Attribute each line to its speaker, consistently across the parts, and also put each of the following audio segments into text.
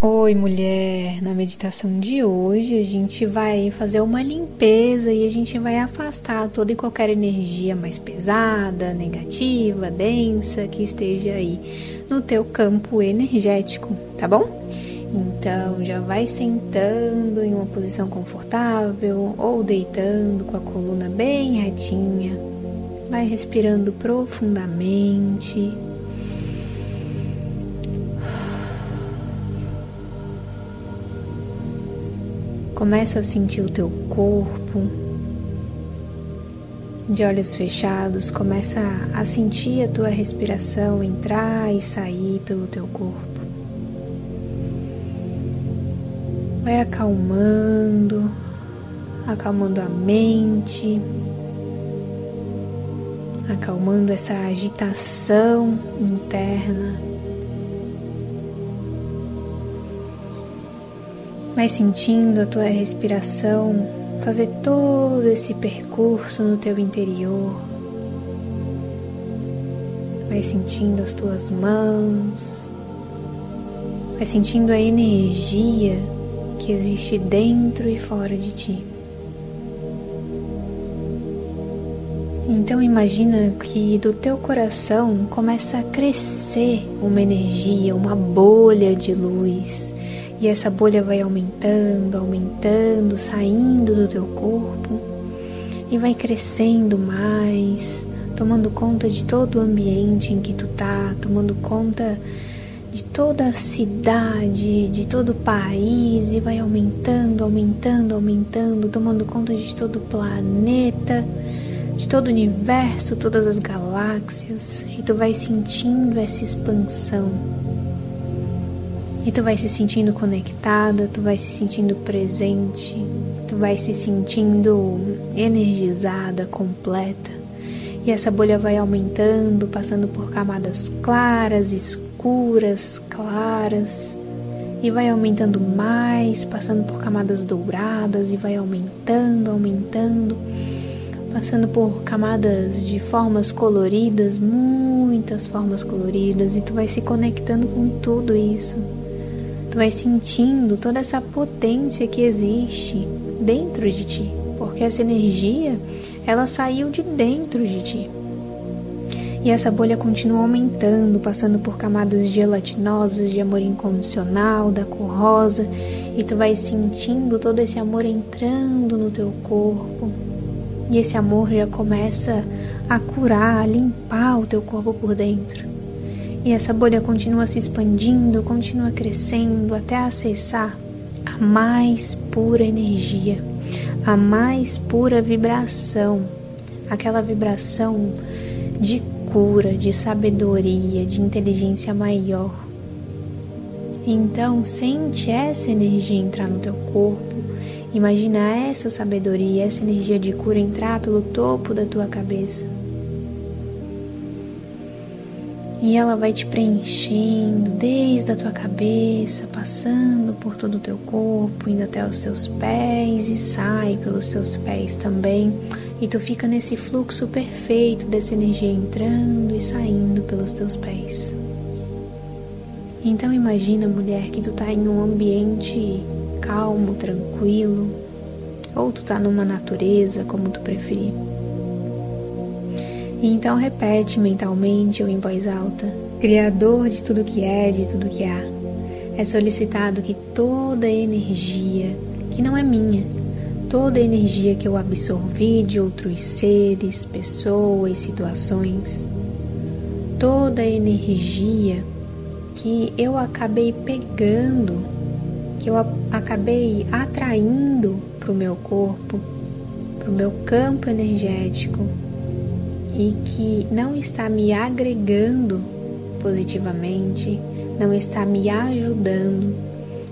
Speaker 1: Oi, mulher! Na meditação de hoje a gente vai fazer uma limpeza e a gente vai afastar toda e qualquer energia mais pesada, negativa, densa que esteja aí no teu campo energético, tá bom? Então já vai sentando em uma posição confortável ou deitando com a coluna bem retinha. Vai respirando profundamente. Começa a sentir o teu corpo. De olhos fechados, começa a sentir a tua respiração entrar e sair pelo teu corpo. Vai acalmando, acalmando a mente, acalmando essa agitação interna. Vai sentindo a tua respiração fazer todo esse percurso no teu interior. Vai sentindo as tuas mãos. Vai sentindo a energia que existe dentro e fora de ti. Então imagina que do teu coração começa a crescer uma energia, uma bolha de luz e essa bolha vai aumentando, aumentando, saindo do teu corpo e vai crescendo mais, tomando conta de todo o ambiente em que tu tá, tomando conta de toda a cidade, de todo o país e vai aumentando, aumentando, aumentando, tomando conta de todo o planeta, de todo o universo, todas as galáxias, e tu vai sentindo essa expansão e tu vai se sentindo conectada, tu vai se sentindo presente, tu vai se sentindo energizada, completa. E essa bolha vai aumentando, passando por camadas claras, escuras, claras. E vai aumentando mais, passando por camadas douradas e vai aumentando, aumentando, passando por camadas de formas coloridas, muitas formas coloridas, e tu vai se conectando com tudo isso. Vai sentindo toda essa potência que existe dentro de ti, porque essa energia, ela saiu de dentro de ti. E essa bolha continua aumentando, passando por camadas gelatinosas de amor incondicional, da cor rosa, e tu vai sentindo todo esse amor entrando no teu corpo. E esse amor já começa a curar, a limpar o teu corpo por dentro. E essa bolha continua se expandindo, continua crescendo até acessar a mais pura energia, a mais pura vibração, aquela vibração de cura, de sabedoria, de inteligência maior. Então, sente essa energia entrar no teu corpo. Imagina essa sabedoria, essa energia de cura entrar pelo topo da tua cabeça e ela vai te preenchendo desde a tua cabeça, passando por todo o teu corpo, indo até os teus pés e sai pelos teus pés também. E tu fica nesse fluxo perfeito dessa energia entrando e saindo pelos teus pés. Então imagina, mulher, que tu tá em um ambiente calmo, tranquilo, ou tu tá numa natureza, como tu preferir. E então repete mentalmente ou em voz alta: Criador de tudo que é, de tudo que há. É solicitado que toda energia, que não é minha, toda energia que eu absorvi de outros seres, pessoas, situações, toda energia que eu acabei pegando, que eu acabei atraindo para o meu corpo, para o meu campo energético, e que não está me agregando positivamente, não está me ajudando,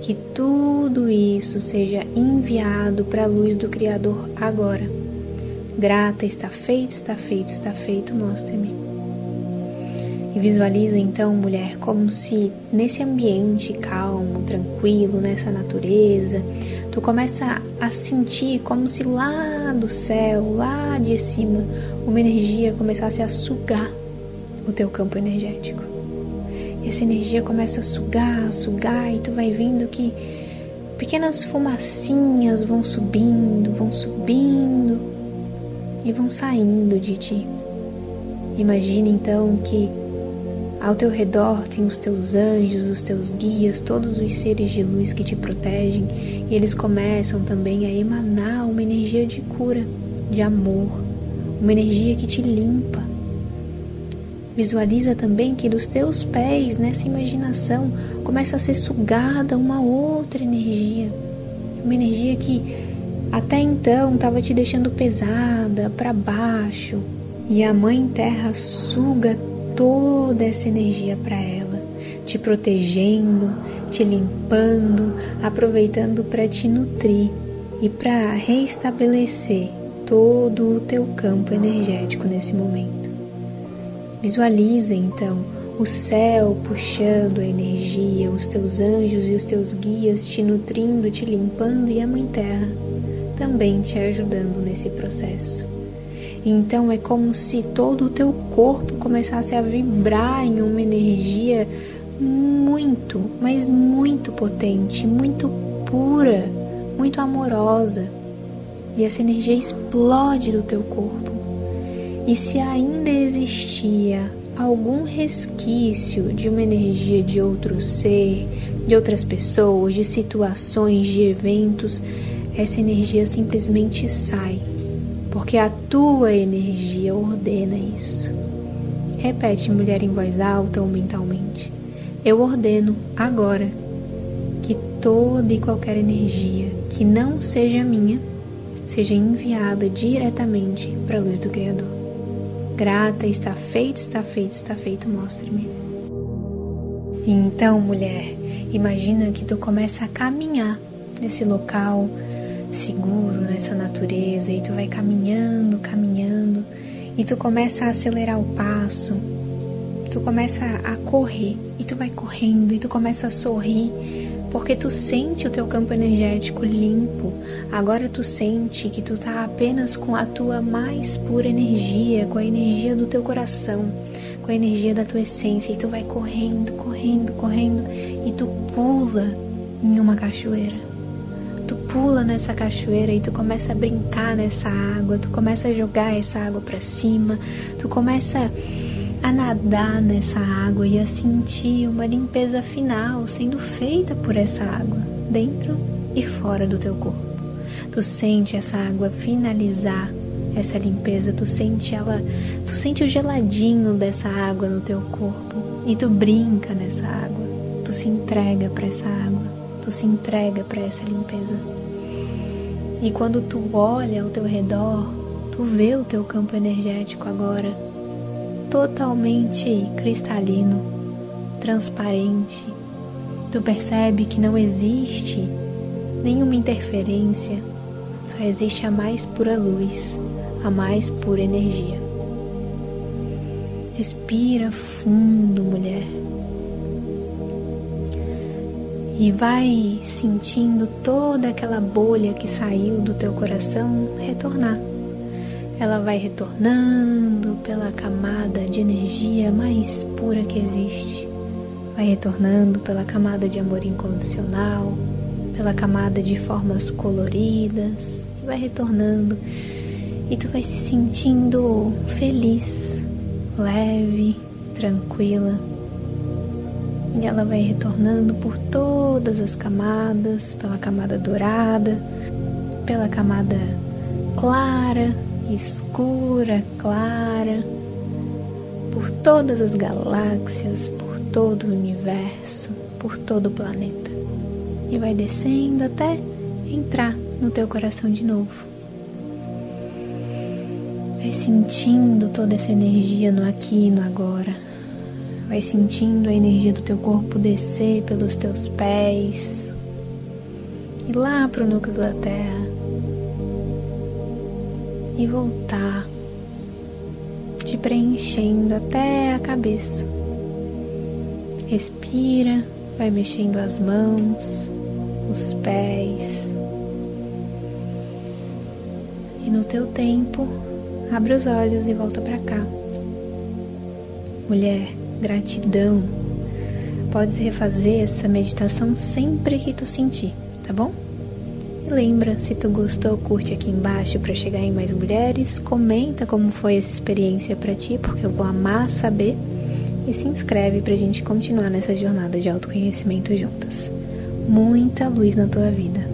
Speaker 1: que tudo isso seja enviado para a luz do Criador agora. Grata, está feito, está feito, está feito, mostre-me. E visualiza então, mulher, como se nesse ambiente calmo, tranquilo, nessa natureza, tu começa a sentir como se lá do céu, lá de cima, uma energia começasse a sugar o teu campo energético. E essa energia começa a sugar, a sugar, e tu vai vendo que pequenas fumacinhas vão subindo, vão subindo e vão saindo de ti. Imagine então que ao teu redor tem os teus anjos, os teus guias, todos os seres de luz que te protegem, e eles começam também a emanar uma energia de cura, de amor, uma energia que te limpa. Visualiza também que dos teus pés, nessa imaginação, começa a ser sugada uma outra energia, uma energia que até então estava te deixando pesada, para baixo, e a Mãe Terra suga toda essa energia para ela, te protegendo, te limpando, aproveitando para te nutrir e para reestabelecer todo o teu campo energético nesse momento. Visualiza então o céu puxando a energia, os teus anjos e os teus guias te nutrindo, te limpando e a Mãe Terra também te ajudando nesse processo. Então é como se todo o teu corpo começasse a vibrar em uma energia muito, mas muito potente, muito pura, muito amorosa. E essa energia explode do teu corpo. E se ainda existia algum resquício de uma energia de outro ser, de outras pessoas, de situações, de eventos, essa energia simplesmente sai porque a tua energia ordena isso. Repete, mulher, em voz alta ou mentalmente. Eu ordeno agora que toda e qualquer energia que não seja minha seja enviada diretamente para a luz do Criador. Grata, está feito, está feito, está feito, mostre-me. Então, mulher, imagina que tu começa a caminhar nesse local seguro nessa natureza e tu vai caminhando, caminhando e tu começa a acelerar o passo, tu começa a correr e tu vai correndo e tu começa a sorrir porque tu sente o teu campo energético limpo. Agora tu sente que tu tá apenas com a tua mais pura energia, com a energia do teu coração, com a energia da tua essência e tu vai correndo, correndo, correndo e tu pula em uma cachoeira tu pula nessa cachoeira e tu começa a brincar nessa água, tu começa a jogar essa água para cima, tu começa a nadar nessa água e a sentir uma limpeza final sendo feita por essa água, dentro e fora do teu corpo. Tu sente essa água finalizar essa limpeza, tu sente ela, tu sente o geladinho dessa água no teu corpo e tu brinca nessa água, tu se entrega para essa água tu se entrega para essa limpeza. E quando tu olha ao teu redor, tu vê o teu campo energético agora totalmente cristalino, transparente. Tu percebe que não existe nenhuma interferência, só existe a mais pura luz, a mais pura energia. Respira fundo, mulher e vai sentindo toda aquela bolha que saiu do teu coração retornar. Ela vai retornando pela camada de energia mais pura que existe. Vai retornando pela camada de amor incondicional, pela camada de formas coloridas, vai retornando e tu vai se sentindo feliz, leve, tranquila e ela vai retornando por todas as camadas, pela camada dourada, pela camada clara, escura, clara, por todas as galáxias, por todo o universo, por todo o planeta. E vai descendo até entrar no teu coração de novo. Vai sentindo toda essa energia no aqui e no agora Vai sentindo a energia do teu corpo descer pelos teus pés e lá para o núcleo da terra e voltar te preenchendo até a cabeça. Respira, vai mexendo as mãos, os pés. E no teu tempo, abre os olhos e volta para cá. Mulher, gratidão. Podes refazer essa meditação sempre que tu sentir, tá bom? E lembra, se tu gostou, curte aqui embaixo para chegar em mais mulheres, comenta como foi essa experiência para ti, porque eu vou amar saber e se inscreve pra gente continuar nessa jornada de autoconhecimento juntas. Muita luz na tua vida.